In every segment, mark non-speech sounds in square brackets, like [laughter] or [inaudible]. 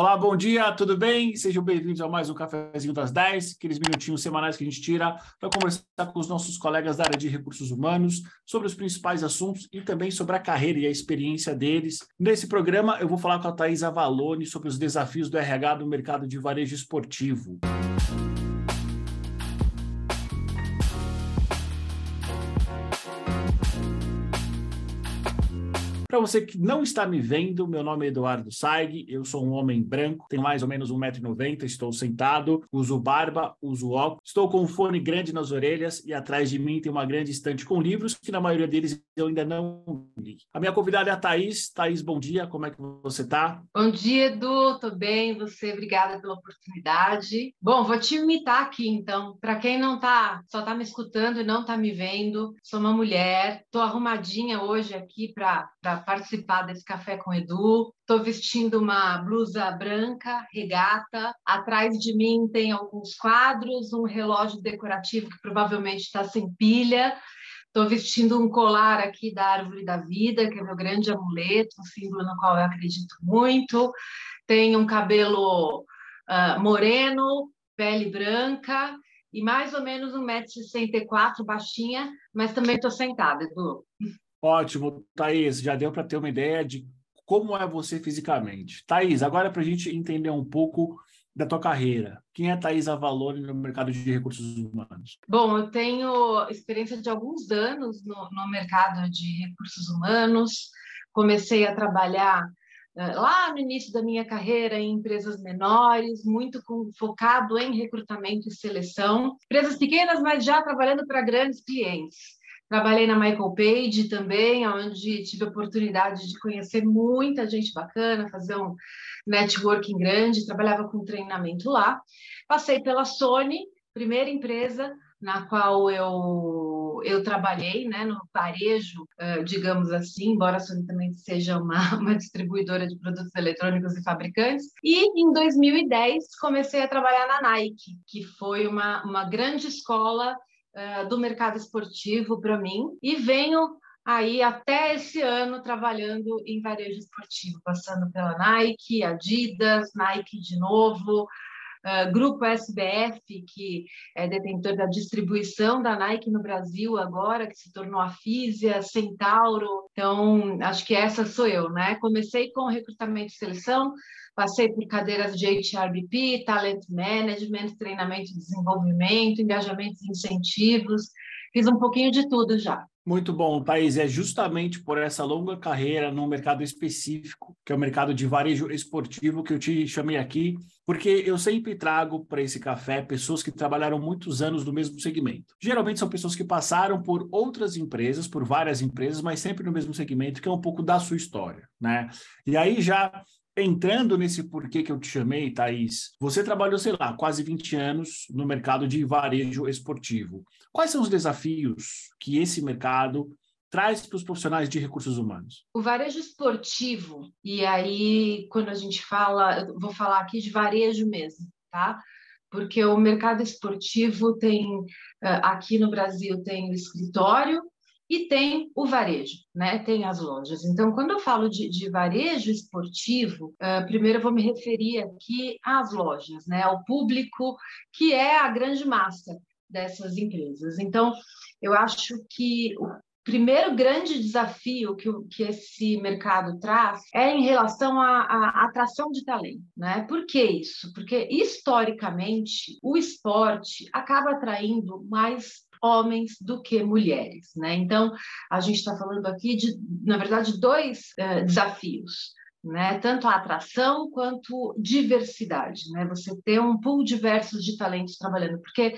Olá, bom dia, tudo bem? Sejam bem-vindos a mais um Cafézinho das 10, aqueles minutinhos semanais que a gente tira para conversar com os nossos colegas da área de recursos humanos sobre os principais assuntos e também sobre a carreira e a experiência deles. Nesse programa, eu vou falar com a Thais Avalone sobre os desafios do RH no mercado de varejo esportivo. Para você que não está me vendo, meu nome é Eduardo Saig, eu sou um homem branco, tenho mais ou menos 1,90m, estou sentado, uso barba, uso óculos, estou com um fone grande nas orelhas e atrás de mim tem uma grande estante com livros que na maioria deles eu ainda não li. A minha convidada é a Thaís. Thaís, bom dia, como é que você está? Bom dia, Edu, estou bem, você, obrigada pela oportunidade. Bom, vou te imitar aqui então, para quem não tá, só está me escutando e não está me vendo, sou uma mulher, estou arrumadinha hoje aqui para participar desse café com Edu. Estou vestindo uma blusa branca, regata. Atrás de mim tem alguns quadros, um relógio decorativo que provavelmente está sem pilha. Estou vestindo um colar aqui da Árvore da Vida, que é meu grande amuleto, um símbolo no qual eu acredito muito. Tenho um cabelo uh, moreno, pele branca e mais ou menos 1,64m, baixinha, mas também estou sentada, Edu. Ótimo, Thaís, já deu para ter uma ideia de como é você fisicamente. Thaís, agora para a gente entender um pouco da tua carreira. Quem é Thaís Avalone no mercado de recursos humanos? Bom, eu tenho experiência de alguns anos no, no mercado de recursos humanos. Comecei a trabalhar uh, lá no início da minha carreira em empresas menores, muito com, focado em recrutamento e seleção. Empresas pequenas, mas já trabalhando para grandes clientes. Trabalhei na Michael Page também, onde tive a oportunidade de conhecer muita gente bacana, fazer um networking grande, trabalhava com treinamento lá. Passei pela Sony, primeira empresa na qual eu, eu trabalhei, né, no varejo, digamos assim, embora a Sony também seja uma, [laughs] uma distribuidora de produtos eletrônicos e fabricantes. E em 2010 comecei a trabalhar na Nike, que foi uma, uma grande escola uh, do mercado esportivo para mim e venho aí até esse ano trabalhando em varejo esportivo, passando pela Nike, Adidas, Nike de novo, uh, Grupo SBF, que é detentor da distribuição da Nike no Brasil agora, que se tornou a Físia, Centauro. Então, acho que essa sou eu, né? Comecei com recrutamento e seleção, Passei por cadeiras de HRBP, Talent Management, treinamento e desenvolvimento, engajamentos e incentivos. Fiz um pouquinho de tudo já. Muito bom, Thaís. É justamente por essa longa carreira num mercado específico, que é o mercado de varejo esportivo, que eu te chamei aqui, porque eu sempre trago para esse café pessoas que trabalharam muitos anos no mesmo segmento. Geralmente são pessoas que passaram por outras empresas, por várias empresas, mas sempre no mesmo segmento, que é um pouco da sua história, né? E aí já entrando nesse porquê que eu te chamei, Thaís, você trabalhou, sei lá, quase 20 anos no mercado de varejo esportivo. Quais são os desafios que esse mercado traz para os profissionais de recursos humanos? O varejo esportivo, e aí quando a gente fala, eu vou falar aqui de varejo mesmo, tá? Porque o mercado esportivo tem, aqui no Brasil, tem o escritório, e tem o varejo, né? Tem as lojas. Então, quando eu falo de, de varejo esportivo, uh, primeiro eu vou me referir aqui às lojas, né? Ao público que é a grande massa dessas empresas. Então, eu acho que o primeiro grande desafio que, que esse mercado traz é em relação à, à atração de talento, né? Por que isso? Porque historicamente o esporte acaba atraindo mais homens do que mulheres, né? Então, a gente está falando aqui de, na verdade, dois uh, desafios. Né? Tanto a atração quanto diversidade, né? Você ter um pool diverso de talentos trabalhando, porque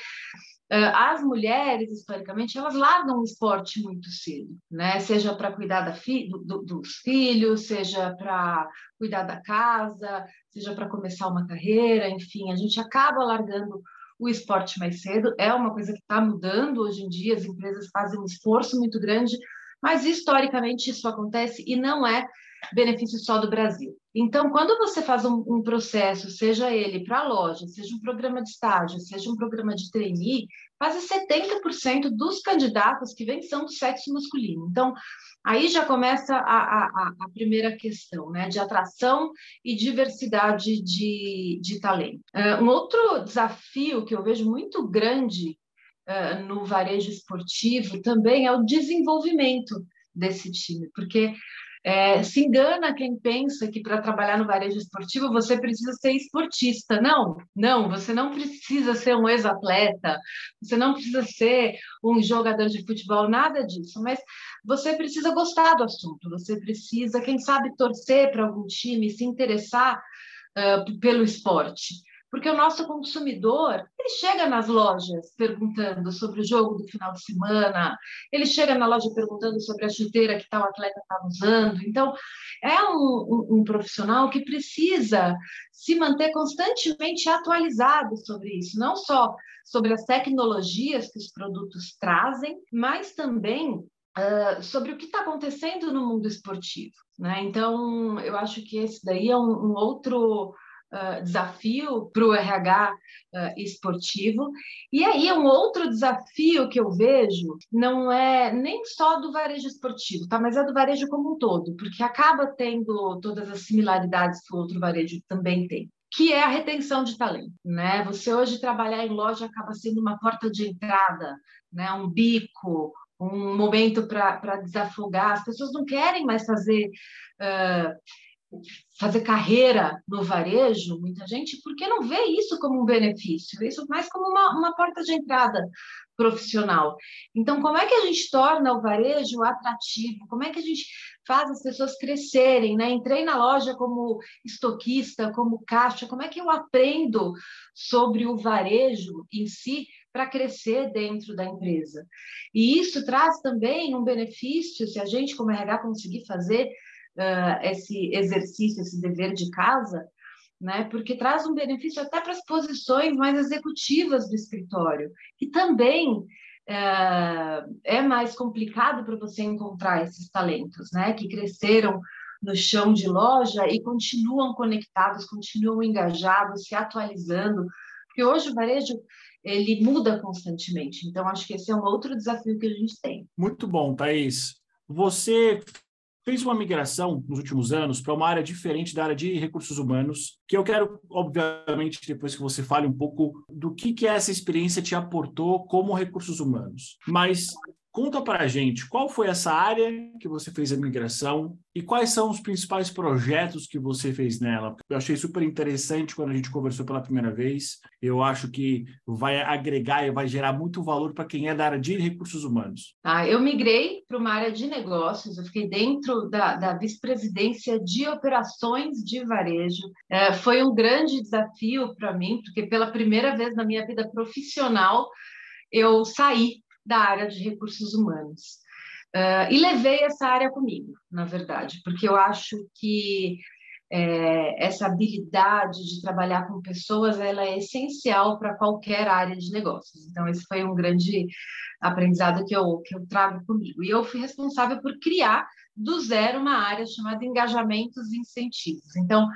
uh, as mulheres historicamente elas largam o esporte muito cedo, né? Seja para cuidar fi do, dos filhos, seja para cuidar da casa, seja para começar uma carreira, enfim, a gente acaba largando o esporte mais cedo. É uma coisa que está mudando hoje em dia, as empresas fazem um esforço muito grande, mas historicamente isso acontece e não é benefício só do Brasil. Então, quando você faz um, um processo, seja ele para a loja, seja um programa de estágio, seja um programa de trainee, quase 70% dos candidatos que vêm são do sexo masculino. Então, aí já começa a, a, a primeira questão, né, de atração e diversidade de, de talento. Uh, um outro desafio que eu vejo muito grande uh, no varejo esportivo também é o desenvolvimento desse time, porque é, se engana quem pensa que para trabalhar no varejo esportivo você precisa ser esportista. Não, não, você não precisa ser um ex-atleta, você não precisa ser um jogador de futebol, nada disso, mas você precisa gostar do assunto, você precisa, quem sabe, torcer para algum time, se interessar uh, pelo esporte. Porque o nosso consumidor, ele chega nas lojas perguntando sobre o jogo do final de semana, ele chega na loja perguntando sobre a chuteira que tal atleta está usando. Então, é um, um, um, profissional que precisa se manter constantemente atualizado sobre isso, não só sobre as tecnologias que os produtos trazem, mas também uh, sobre o que está acontecendo no mundo esportivo. Né? Então, eu acho que esse daí é um, um outro uh, desafio para o RH uh, esportivo. E aí, um outro desafio que eu vejo não é nem só do varejo esportivo, tá? mas é do varejo como um todo, porque acaba tendo todas as similaridades que o outro varejo também tem que é a retenção de talento, né? Você hoje trabalhar em loja acaba sendo uma porta de entrada, né? Um bico, um momento para desafogar. As pessoas não querem mais fazer uh, fazer carreira no varejo, muita gente, porque não vê isso como um benefício, vê isso mais como uma, uma porta de entrada profissional. Então, como é que a gente torna o varejo atrativo? Como é que a gente faz as pessoas crescerem? Né? Entrei na loja como estoquista, como caixa, como é que eu aprendo sobre o varejo em si para crescer dentro da empresa? E isso traz também um benefício, se a gente, como RH, conseguir fazer uh, esse exercício, esse dever de casa, né? Porque traz um benefício até para as posições mais executivas do escritório, que também uh, é mais complicado para você encontrar esses talentos, né? Que cresceram no chão de loja e continuam conectados, continuam engajados, se atualizando, porque hoje o varejo ele muda constantemente. Então acho que esse é um outro desafio que a gente tem. Muito bom, Thaís. Você fez uma migração nos últimos anos para uma área diferente da área de recursos humanos, que eu quero, obviamente, depois que você fale um pouco do que, que essa experiência te aportou como recursos humanos. Mas Conta para a gente qual foi essa área que você fez a migração e quais são os principais projetos que você fez nela. Eu achei super interessante quando a gente conversou pela primeira vez. Eu acho que vai agregar e vai gerar muito valor para quem é da área de recursos humanos. Ah, eu migrei para uma área de negócios, eu fiquei dentro da, da vice-presidência de operações de varejo. É, foi um grande desafio para mim, porque pela primeira vez na minha vida profissional eu saí da área de recursos humanos. Uh, e levei essa área comigo, na verdade, porque eu acho que é, essa habilidade de trabalhar com pessoas ela é essencial para qualquer área de negócios. Então, esse foi um grande aprendizado que eu, que eu trago comigo. E eu fui responsável por criar do zero uma área chamada engajamentos e incentivos. Então,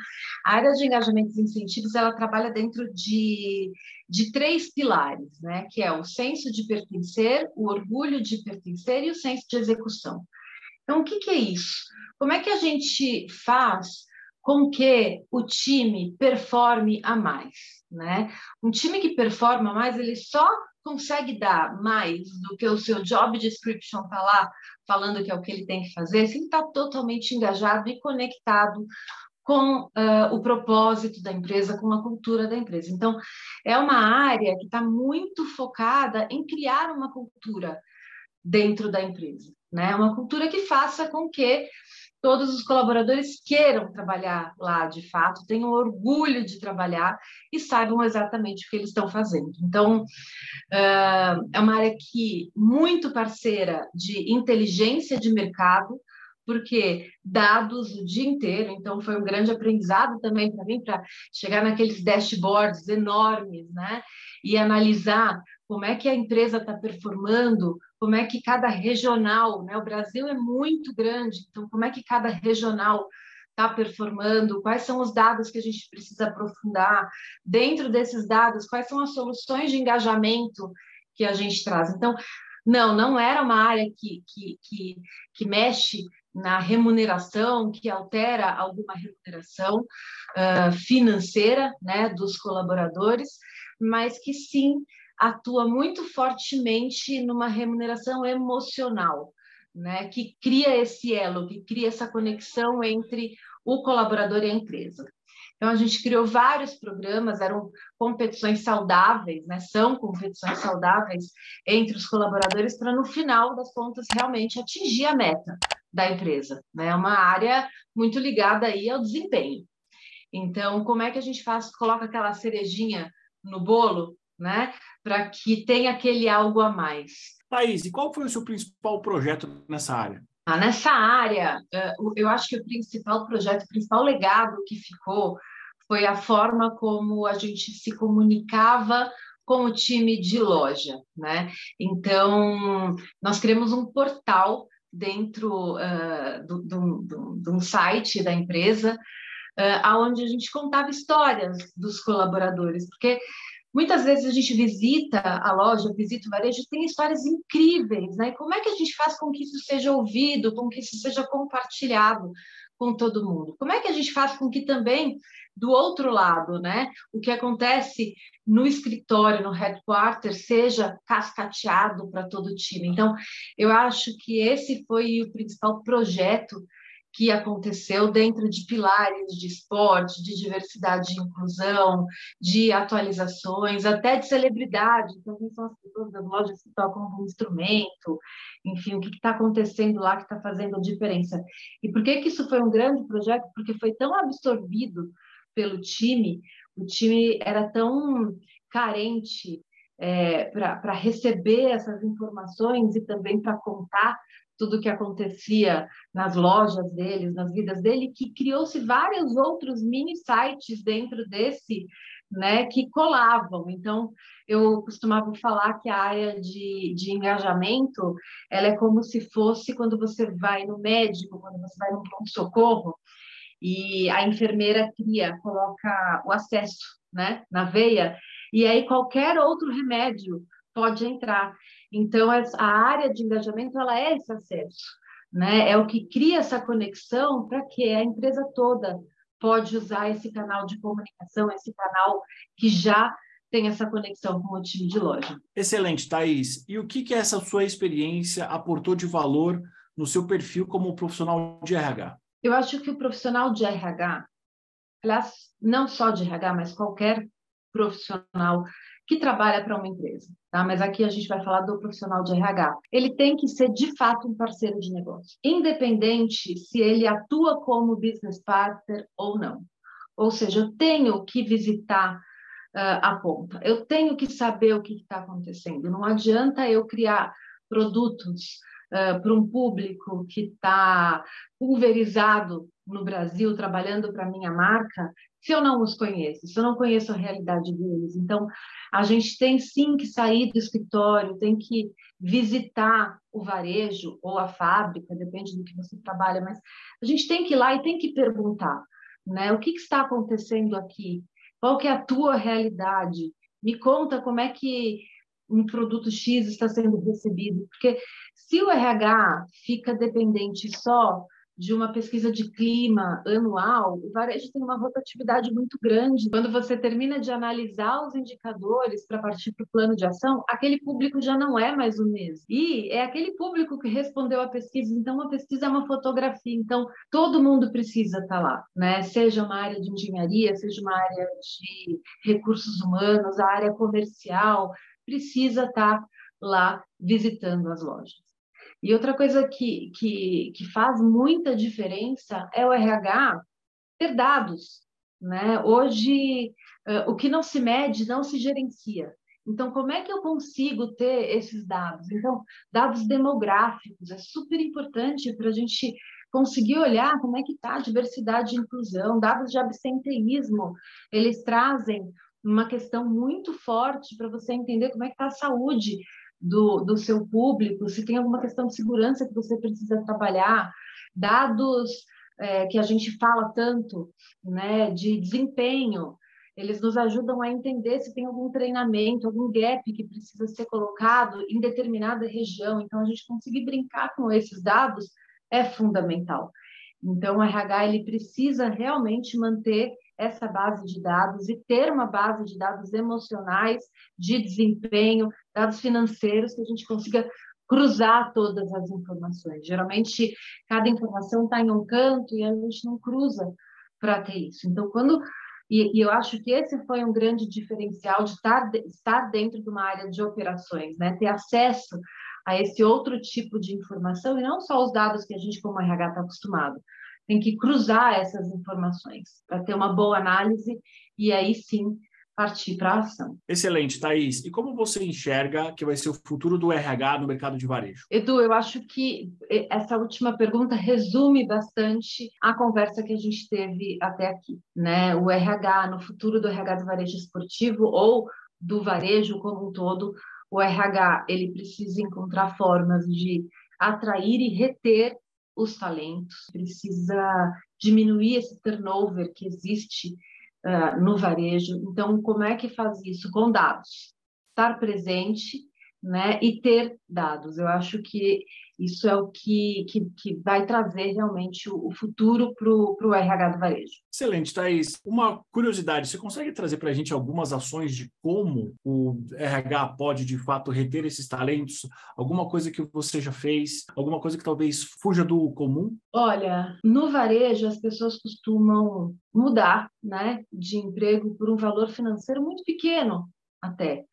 a área de engajamentos e incentivos, ela trabalha dentro de, de três pilares, né? Que é o senso de pertencer, o orgulho de pertencer e o senso de execução. Então, o que, que é isso? Como é que a gente faz com que o time performe a mais, né? Um time que performa mais, ele só consegue dar mais do que o seu job description está lá falando que é o que ele tem que fazer, se ele está totalmente engajado e conectado com uh, o propósito da empresa, com a cultura da empresa. Então, é uma área que está muito focada em criar uma cultura dentro da empresa, né? Uma cultura que faça com que todos os colaboradores queiram trabalhar lá de fato, tenham orgulho de trabalhar e saibam exatamente o que eles estão fazendo. Então, é uma área que muito parceira de inteligência de mercado, porque dados o dia inteiro, então foi um grande aprendizado também para mim, para chegar naqueles dashboards enormes, né? E analisar como é que a empresa está performando como é que cada regional, né? O Brasil é muito grande, então como é que cada regional está performando, quais são os dados que a gente precisa aprofundar, dentro desses dados, quais são as soluções de engajamento que a gente traz. Então, não, não era uma área que, que, que, que mexe na remuneração, que altera alguma remuneração uh, financeira né, dos colaboradores, mas que sim atua muito fortemente numa remuneração emocional, né, que cria esse elo, que cria essa conexão entre o colaborador e a empresa. Então, a gente criou vários programas, eram competições saudáveis, né? são competições saudáveis entre os colaboradores, para no final das contas realmente atingir a meta da empresa. É né? uma área muito ligada aí ao desempenho. Então, como é que a gente faz? Coloca aquela cerejinha no bolo, né? Para que tenha aquele algo a mais. Thaís, e qual foi o seu principal projeto nessa área? Ah, nessa área, eh, eu acho que o principal projeto, o principal legado que ficou foi a forma como a gente se comunicava com o time de loja, né? Então, nós criamos um portal dentro uh, do, do, do, de um site da empresa, uh, aonde a gente contava histórias dos colaboradores, porque Muitas vezes a gente visita a loja, visita o varejo, tem histórias incríveis, né? Como é que a gente faz com que isso seja ouvido, com que isso seja compartilhado com todo mundo? Como é que a gente faz com que também do outro lado, né, o que acontece no escritório, no headquarter, seja cascateado para todo o time. Então, eu acho que esse foi o principal projeto que aconteceu dentro de pilares de esporte, de diversidade e inclusão, de atualizações, até de celebridade. Então, quem são as pessoas das lojas que tocam algum instrumento? Enfim, o que está acontecendo lá que está fazendo a diferença? E por que, que isso foi um grande projeto? Porque foi tão absorvido pelo time, o time era tão carente é, para receber essas informações e também para contar tudo que acontecia nas lojas deles, nas vidas dele, que criou-se vários outros mini sites dentro desse, né, que colavam. Então, eu costumava falar que a área de, de engajamento, ela é como se fosse quando você vai no médico, quando você vai no pronto-socorro, e a enfermeira cria, coloca o acesso, né, na veia, e aí qualquer outro remédio pode entrar. Então, a área de engajamento ela é esse acesso, né? É o que cria essa conexão para que a empresa toda pode usar esse canal de comunicação, esse canal que já tem essa conexão com o time de loja. Excelente, Thaís. E o que, que essa sua experiência aportou de valor no seu perfil como profissional de RH? Eu acho que o profissional de RH, aliás, não só de RH, mas qualquer profissional que trabalha para uma empresa, tá? Mas aqui a gente vai falar do profissional de RH. Ele tem que ser de fato um parceiro de negócio, independente se ele atua como business partner ou não. Ou seja, eu tenho que visitar uh, a ponta, eu tenho que saber o que está acontecendo. Não adianta eu criar produtos uh, para um público que está pulverizado no Brasil, trabalhando para minha marca, se eu não os conheço, se eu não conheço a realidade deles. Então, a gente tem sim que sair do escritório, tem que visitar o varejo ou a fábrica, depende do que você trabalha, mas a gente tem que ir lá e tem que perguntar, né? O que, que está acontecendo aqui? Qual que é a tua realidade? Me conta como é que um produto X está sendo recebido, porque se o RH fica dependente só de uma pesquisa de clima anual, o varejo tem uma rotatividade muito grande. Quando você termina de analisar os indicadores para partir para o plano de ação, aquele público já não é mais o mesmo. E é aquele público que respondeu à pesquisa. Então, a pesquisa é uma fotografia. Então, todo mundo precisa estar tá lá, né? Seja uma área de engenharia, seja uma área de recursos humanos, a área comercial, precisa estar tá lá visitando as lojas. E outra coisa que, que, que faz muita diferença é o RH ter dados. Né? Hoje, uh, o que não se mede não se gerencia. Então, como é que eu consigo ter esses dados? Então, dados demográficos é super importante para a gente conseguir olhar como é que está a diversidade e inclusão, dados de absenteísmo, eles trazem uma questão muito forte para você entender como é que está a saúde do, do seu público, se tem alguma questão de segurança que você precisa trabalhar, dados é, que a gente fala tanto, né, de desempenho, eles nos ajudam a entender se tem algum treinamento, algum gap que precisa ser colocado em determinada região. Então, a gente conseguir brincar com esses dados é fundamental. Então, o RH ele precisa realmente manter essa base de dados e ter uma base de dados emocionais, de desempenho, dados financeiros, que a gente consiga cruzar todas as informações. Geralmente, cada informação está em um canto e a gente não cruza para ter isso. Então, quando. E, e, eu acho que esse foi um grande diferencial de estar, de estar dentro de uma área de operações, né? ter acesso a esse outro tipo de informação e não só os dados que a gente, como RH, está acostumado. Tem que cruzar essas informações para ter uma boa análise e aí sim partir para a ação. Excelente, Thaís. E como você enxerga que vai ser o futuro do RH no mercado de varejo? Edu, eu acho que essa última pergunta resume bastante a conversa que a gente teve até aqui. Né? O RH, no futuro do RH do varejo esportivo ou do varejo como um todo, o RH ele precisa encontrar formas de atrair e reter os talentos, precisa diminuir esse turnover que existe uh, no varejo. Então, como é que faz isso? Com dados. Estar presente né, e ter dados. Eu acho que isso é o que, que, que vai trazer realmente o, o futuro para o RH do varejo. Excelente, Thaís. Uma curiosidade, você consegue trazer para a gente algumas ações de como o RH pode, de fato, reter esses talentos? Alguma coisa que você já fez? Alguma coisa que talvez fuja do comum? Olha, no varejo as pessoas costumam mudar né, de emprego por um valor financeiro muito pequeno até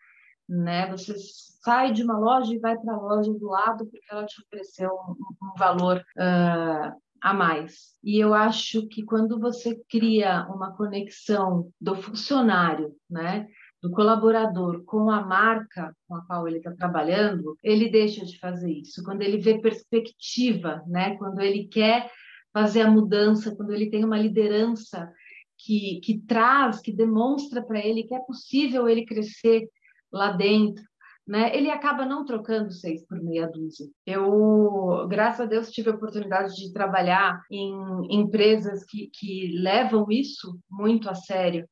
né? Você sai de uma loja e vai para a loja do lado porque ela te ofereceu um, um valor uh, a mais. E eu acho que quando você cria uma conexão do funcionário, né? do colaborador com a marca com a qual ele está trabalhando, ele deixa de fazer isso. Quando ele vê perspectiva, né? quando ele quer fazer a mudança, quando ele tem uma liderança que, que traz, que demonstra para ele que é possível ele crescer lá dentro, né? Ele acaba não trocando seis por meia dúzia. Eu, graças a Deus, tive a oportunidade de trabalhar em empresas que, que levam isso muito a sério.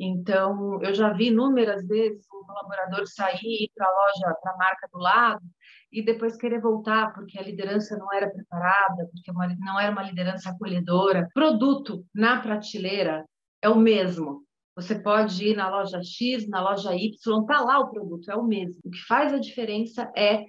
Então, eu já vi inúmeras vezes um colaborador sair ir para a loja, para a marca do lado, e depois querer voltar porque a liderança não era preparada, porque não era uma liderança acolhedora. Produto na prateleira é o mesmo, você pode ir na loja X, na loja Y, está lá o produto, é o mesmo. O que faz a diferença é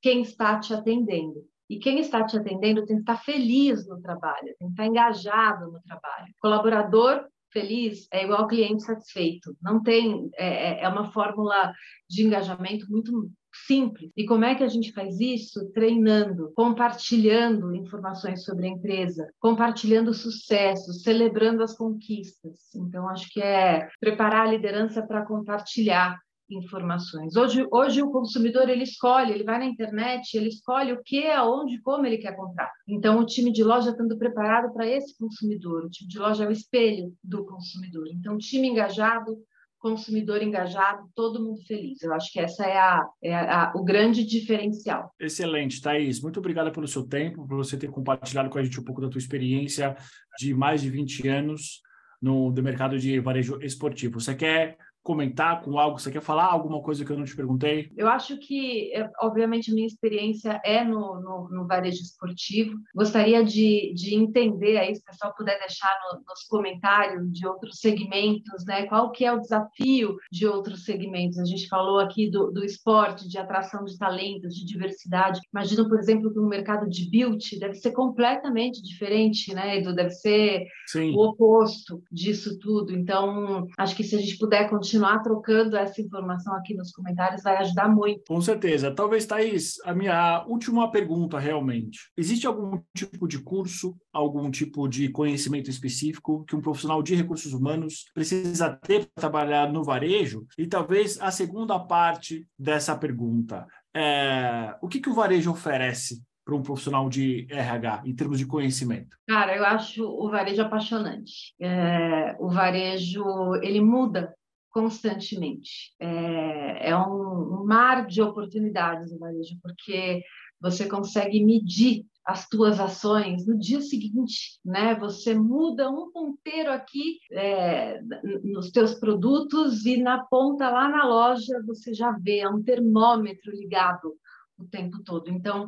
quem está te atendendo. E quem está te atendendo tem que estar feliz no trabalho, tem que estar engajado no trabalho. Colaborador feliz é igual cliente satisfeito. Não tem, é, é, é uma fórmula de engajamento muito simples. E como é que a gente faz isso? Treinando, compartilhando informações sobre a empresa, compartilhando sucessos, celebrando as conquistas. Então, acho que é preparar a liderança para compartilhar informações. Hoje, hoje o consumidor ele escolhe, ele vai na internet, ele escolhe o que, aonde, como ele quer comprar. Então o time de loja estando preparado para esse consumidor, o time de loja é o espelho do consumidor. Então time engajado, consumidor engajado, todo mundo feliz. Eu acho que essa é, a, é a, o grande diferencial. Excelente, Thaís. Muito obrigada pelo seu tempo, por você ter compartilhado com a gente um pouco da tua experiência de mais de 20 anos no do mercado de varejo esportivo. Você quer comentar com algo? Você quer falar alguma coisa que eu não te perguntei? Eu acho que, é, obviamente, minha experiência é no, no, no varejo esportivo. Gostaria de, de entender aí, se o pessoal puder deixar no, nos comentários de outros segmentos, né? Qual que é o desafio de outros segmentos? A gente falou aqui do, do esporte, de atração de talentos, de diversidade. Imagino, por exemplo, que o mercado de beauty deve ser completamente diferente, né, Edu? Deve ser Sim. o oposto disso tudo. Então, acho que se a gente puder continuar continuar trocando essa informação aqui nos comentários vai ajudar muito. Com certeza. Talvez, Thaís, a minha última pergunta realmente. Existe algum tipo de curso, algum tipo de conhecimento específico que um profissional de recursos humanos precisa ter para trabalhar no varejo? E talvez a segunda parte dessa pergunta. É, o que, que o varejo oferece para um profissional de RH em termos de conhecimento? Cara, eu acho o varejo apaixonante. É, o varejo ele muda constantemente. É, é um, mar de oportunidades no varejo, porque você consegue medir as tuas ações no dia seguinte, né? Você muda um ponteiro aqui é, nos teus produtos e na ponta lá na loja você já vê é um termômetro ligado o tempo todo. Então,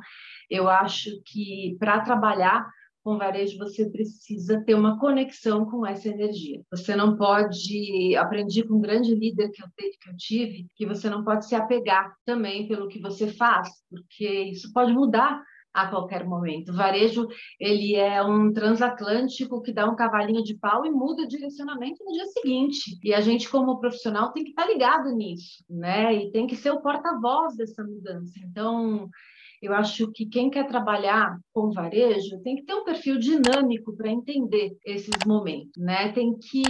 eu acho que para trabalhar com varejo você precisa ter uma conexão com essa energia. Você não pode, aprendi com um grande líder que eu, que eu tive, que você não pode se apegar também pelo que você faz, porque isso pode mudar a qualquer momento. O varejo, ele é um transatlântico que dá um cavalinho de pau e muda o direcionamento no dia seguinte. E a gente, como profissional, tem que estar ligado nisso, né? E tem que ser o porta-voz dessa mudança. Então, eu acho que quem quer trabalhar com varejo tem que ter um perfil dinâmico para entender esses momentos, né? Tem que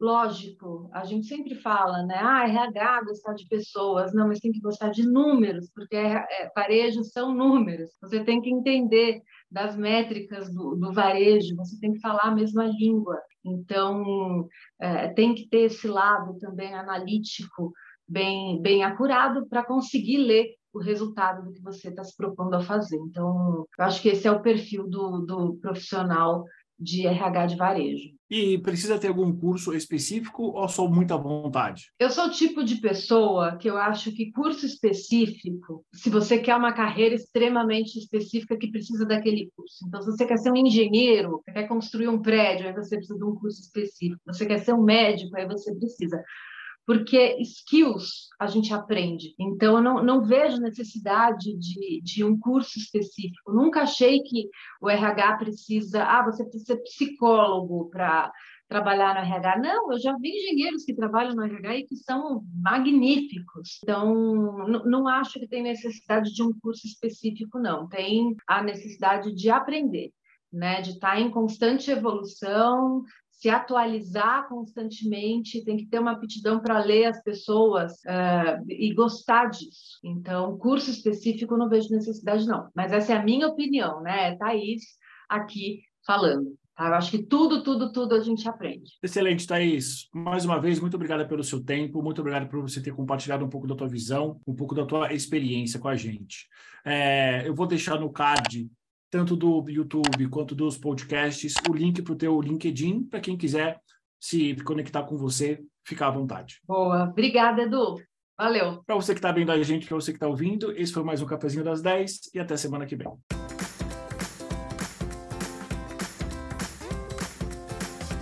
Lógico, a gente sempre fala, né? Ah, RH gostar de pessoas. Não, mas tem que gostar de números, porque é, é, varejo são números. Você tem que entender das métricas do, do varejo, você tem que falar a mesma língua. Então, é, tem que ter esse lado também analítico bem, bem acurado para conseguir ler o resultado do que você está se propondo a fazer. Então, eu acho que esse é o perfil do, do profissional de RH de varejo. E precisa ter algum curso específico ou só muita vontade? Eu sou o tipo de pessoa que eu acho que curso específico, se você quer uma carreira extremamente específica que precisa daquele curso. Então, se você quer ser um engenheiro, quer construir um prédio, aí você precisa de um curso específico. Você quer ser um médico, aí você precisa porque skills a gente aprende. Então, eu não, não vejo necessidade de, de um curso específico. Nunca achei que o RH precisa, ah, você precisa ser psicólogo para trabalhar no RH. Não, eu já vi engenheiros que trabalham no RH e que são magníficos. Então, não acho que tem necessidade de um curso específico, não. Tem a necessidade de aprender. Né, de estar em constante evolução, se atualizar constantemente, tem que ter uma aptidão para ler as pessoas uh, e gostar disso. Então, curso específico não vejo necessidade, não. Mas essa é a minha opinião, né? É Thaís aqui falando. Tá? Eu acho que tudo, tudo, tudo a gente aprende. Excelente, Thaís. Mais uma vez, muito obrigada pelo seu tempo, muito obrigado por você ter compartilhado um pouco da tua visão, um pouco da tua experiência com a gente. É, eu vou deixar no card tanto do YouTube quanto dos podcasts, o link para o teu LinkedIn, para quem quiser se conectar com você, ficar à vontade. Boa, obrigada, Edu. Valeu. Para você que está vendo a gente, para você que está ouvindo, esse foi mais um Cafezinho das 10 e até semana que vem.